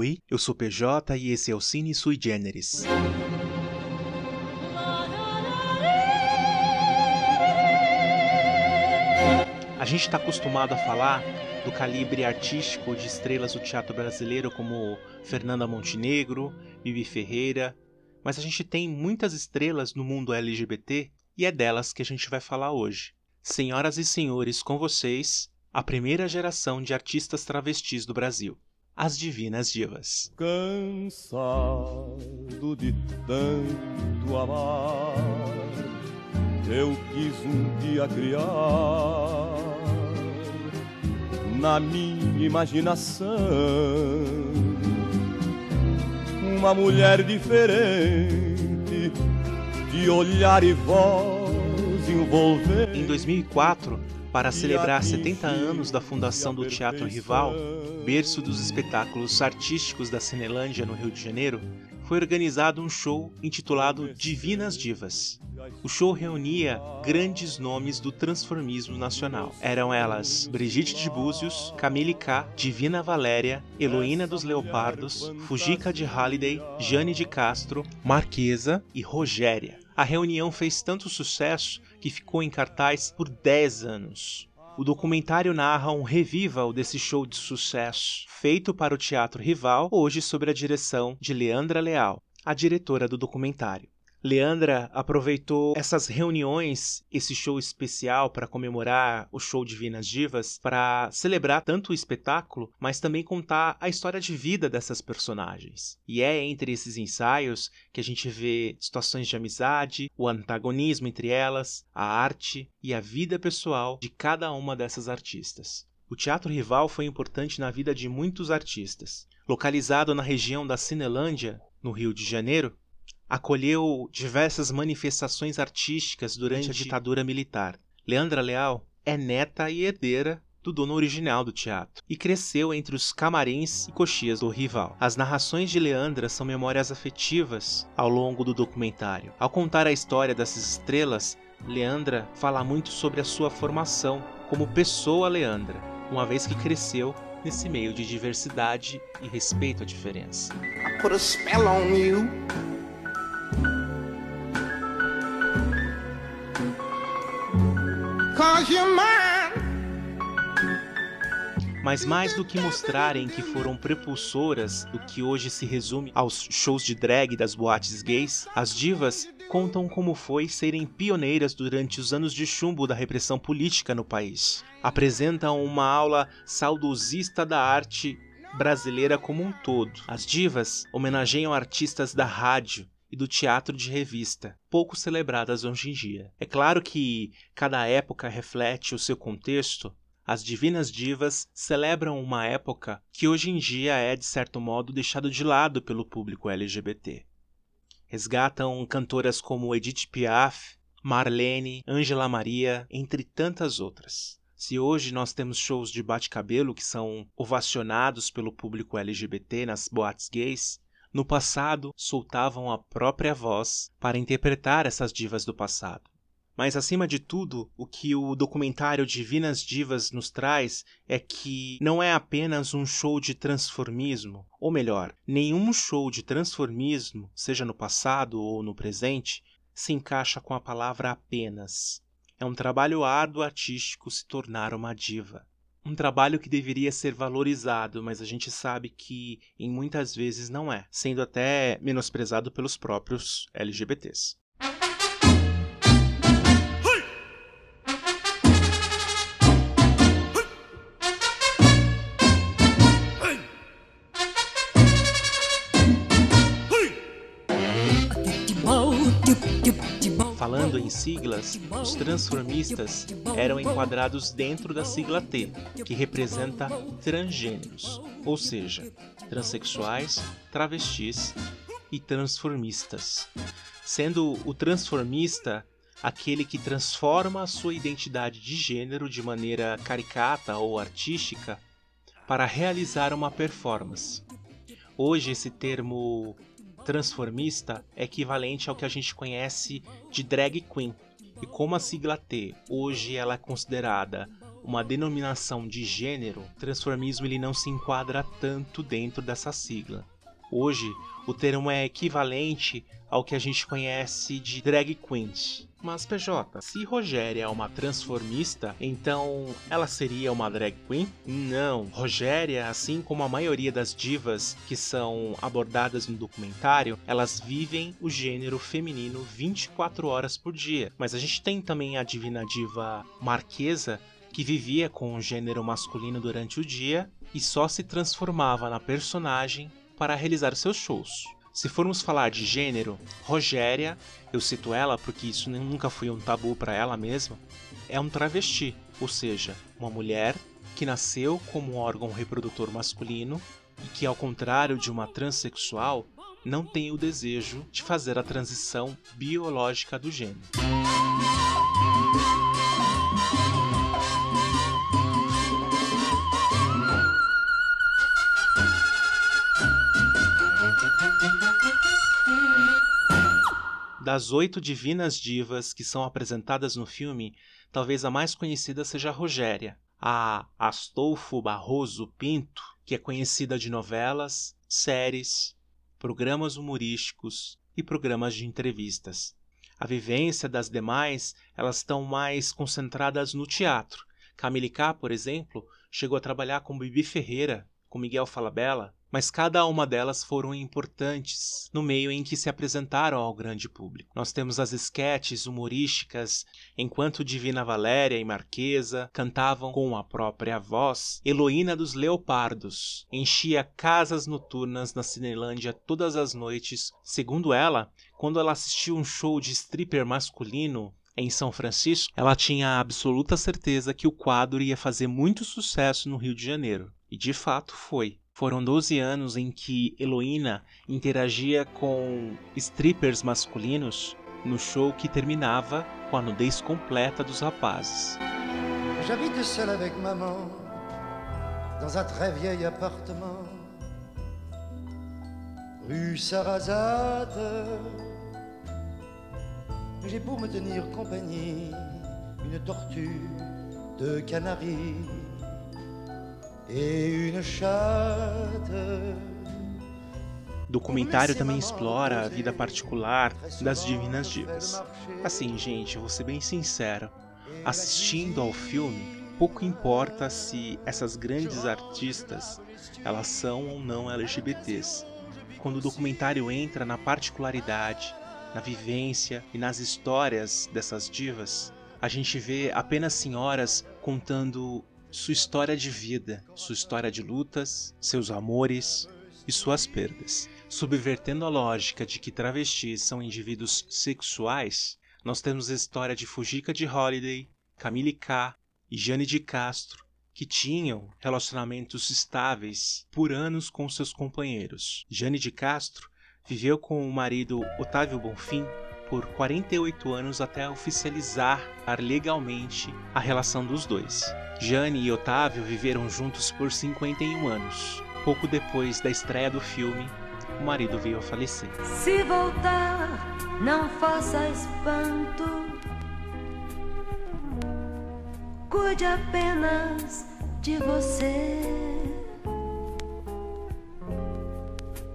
Oi, eu sou PJ e esse é o Cine Sui Generis. A gente está acostumado a falar do calibre artístico de estrelas do teatro brasileiro como Fernanda Montenegro, Bibi Ferreira, mas a gente tem muitas estrelas no mundo LGBT e é delas que a gente vai falar hoje. Senhoras e senhores, com vocês, a primeira geração de artistas travestis do Brasil, as Divinas Divas. Cansado de tanto amar, eu quis um dia criar na minha imaginação uma mulher diferente, de olhar e voz envolvente. Em 2004, para celebrar 70 anos da fundação do Teatro Rival, berço dos espetáculos artísticos da Cinelândia no Rio de Janeiro, foi organizado um show intitulado Divinas Divas. O show reunia grandes nomes do transformismo nacional. Eram elas Brigitte de Búzios, Camille K, Divina Valéria, Heloína dos Leopardos, Fujica de Halliday, Jane de Castro, Marquesa e Rogéria. A reunião fez tanto sucesso que ficou em cartaz por 10 anos. O documentário narra um revival desse show de sucesso, feito para o Teatro Rival, hoje sob a direção de Leandra Leal, a diretora do documentário. Leandra aproveitou essas reuniões, esse show especial para comemorar o show Divinas Divas, para celebrar tanto o espetáculo, mas também contar a história de vida dessas personagens. E é entre esses ensaios que a gente vê situações de amizade, o antagonismo entre elas, a arte e a vida pessoal de cada uma dessas artistas. O Teatro Rival foi importante na vida de muitos artistas. Localizado na região da Cinelândia, no Rio de Janeiro, acolheu diversas manifestações artísticas durante a ditadura militar. Leandra Leal é neta e herdeira do dono original do teatro e cresceu entre os camarins e coxias do rival. As narrações de Leandra são memórias afetivas ao longo do documentário. Ao contar a história dessas estrelas, Leandra fala muito sobre a sua formação como pessoa Leandra, uma vez que cresceu nesse meio de diversidade e respeito à diferença. I put a spell on you. Mas mais do que mostrarem que foram prepulsoras do que hoje se resume aos shows de drag das boates gays, as divas contam como foi serem pioneiras durante os anos de chumbo da repressão política no país. Apresentam uma aula saudosista da arte brasileira como um todo. As divas homenageiam artistas da rádio, e do teatro de revista, pouco celebradas hoje em dia. É claro que cada época reflete o seu contexto. As Divinas Divas celebram uma época que hoje em dia é, de certo modo, deixado de lado pelo público LGBT. Resgatam cantoras como Edith Piaf, Marlene, Angela Maria, entre tantas outras. Se hoje nós temos shows de bate-cabelo que são ovacionados pelo público LGBT nas boates gays, no passado soltavam a própria voz para interpretar essas divas do passado. Mas acima de tudo, o que o documentário Divinas Divas nos traz é que não é apenas um show de transformismo, ou melhor, nenhum show de transformismo, seja no passado ou no presente, se encaixa com a palavra apenas. É um trabalho árduo artístico se tornar uma diva um trabalho que deveria ser valorizado, mas a gente sabe que em muitas vezes não é, sendo até menosprezado pelos próprios LGBTs. Falando em siglas, os transformistas eram enquadrados dentro da sigla T, que representa transgêneros, ou seja, transexuais, travestis e transformistas. Sendo o transformista aquele que transforma a sua identidade de gênero de maneira caricata ou artística para realizar uma performance. Hoje esse termo transformista é equivalente ao que a gente conhece de drag queen. E como a sigla T hoje ela é considerada uma denominação de gênero, transformismo ele não se enquadra tanto dentro dessa sigla. Hoje, o termo é equivalente ao que a gente conhece de drag queens. Mas PJ, se Rogéria é uma transformista, então ela seria uma drag queen? Não. Rogéria, assim como a maioria das divas que são abordadas no documentário, elas vivem o gênero feminino 24 horas por dia. Mas a gente tem também a divina diva Marquesa, que vivia com o gênero masculino durante o dia e só se transformava na personagem para realizar seus shows. Se formos falar de gênero, Rogéria, eu cito ela porque isso nunca foi um tabu para ela mesma, é um travesti, ou seja, uma mulher que nasceu como órgão reprodutor masculino e que, ao contrário de uma transexual, não tem o desejo de fazer a transição biológica do gênero. Das oito divinas divas que são apresentadas no filme, talvez a mais conhecida seja a Rogéria, a Astolfo Barroso Pinto, que é conhecida de novelas, séries, programas humorísticos e programas de entrevistas. A vivência das demais, elas estão mais concentradas no teatro. Camille K, por exemplo, chegou a trabalhar com Bibi Ferreira, com Miguel Falabella, mas cada uma delas foram importantes no meio em que se apresentaram ao grande público. Nós temos as esquetes humorísticas, enquanto Divina Valéria e Marquesa cantavam com a própria voz, Heloína dos Leopardos enchia casas noturnas na Cinelândia todas as noites. Segundo ela, quando ela assistiu um show de stripper masculino, em São Francisco, ela tinha absoluta certeza que o quadro ia fazer muito sucesso no Rio de Janeiro. E de fato foi. Foram 12 anos em que Heloína interagia com strippers masculinos no show que terminava com a nudez completa dos rapazes. J'habite seul avec maman dans un très vieil appartement rue Sarrazade. J'ai pour me tenir compagnie une tortue de Canaries. O documentário também explora a vida particular das divinas divas. Assim, gente, vou ser bem sincero, assistindo ao filme, pouco importa se essas grandes artistas elas são ou não LGBTs. Quando o documentário entra na particularidade, na vivência e nas histórias dessas divas, a gente vê apenas senhoras contando sua história de vida, sua história de lutas, seus amores e suas perdas. Subvertendo a lógica de que travestis são indivíduos sexuais, nós temos a história de Fujica de Holiday, Camille K e Jane de Castro, que tinham relacionamentos estáveis por anos com seus companheiros. Jane de Castro viveu com o marido Otávio Bonfim por 48 anos até oficializar legalmente a relação dos dois. Jane e Otávio viveram juntos por 51 anos. Pouco depois da estreia do filme, o marido veio a falecer. Se voltar, não faça espanto. Cuide apenas de você.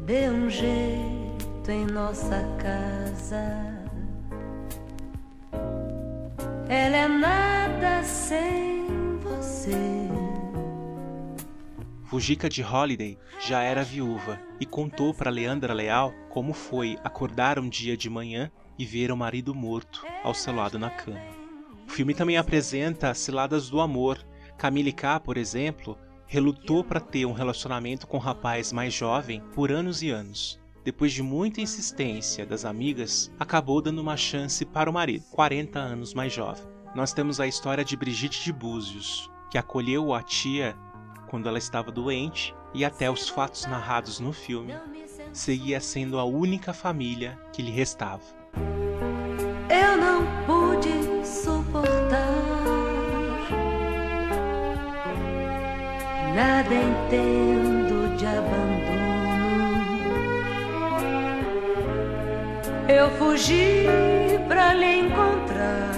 Dê um jeito em nossa casa. Ela é nada sem você. Fujica de Holiday já era viúva e contou para Leandra Leal como foi acordar um dia de manhã e ver o marido morto ao seu lado na cama. O filme também apresenta ciladas do amor. Camille K, por exemplo, relutou para ter um relacionamento com um rapaz mais jovem por anos e anos depois de muita insistência das amigas, acabou dando uma chance para o marido, 40 anos mais jovem. Nós temos a história de Brigitte de Búzios, que acolheu a tia quando ela estava doente e até os fatos narrados no filme, seguia sendo a única família que lhe restava. Eu não pude suportar nada entendo eu fugi pra lhe encontrar.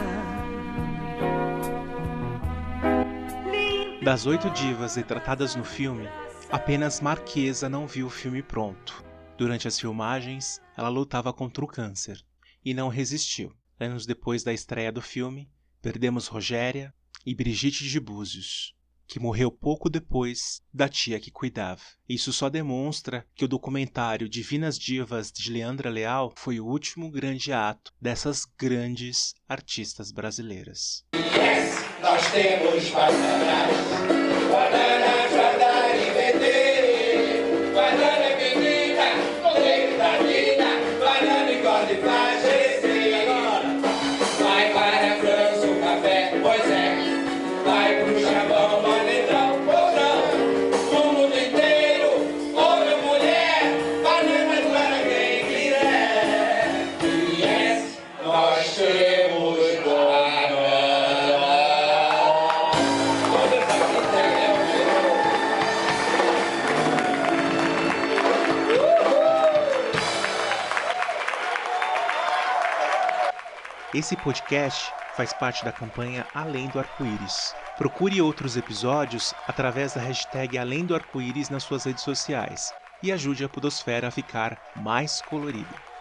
Das oito divas retratadas no filme, apenas Marquesa não viu o filme pronto. Durante as filmagens, ela lutava contra o câncer e não resistiu. Anos depois da estreia do filme, perdemos Rogéria e Brigitte de Búzios, que morreu pouco depois da tia que cuidava. Isso só demonstra que o documentário Divinas Divas de Leandra Leal foi o último grande ato dessas grandes artistas brasileiras. Yes, nós temos Esse podcast faz parte da campanha Além do Arco-Íris. Procure outros episódios através da hashtag Além do Arco-Íris nas suas redes sociais e ajude a Podosfera a ficar mais colorida.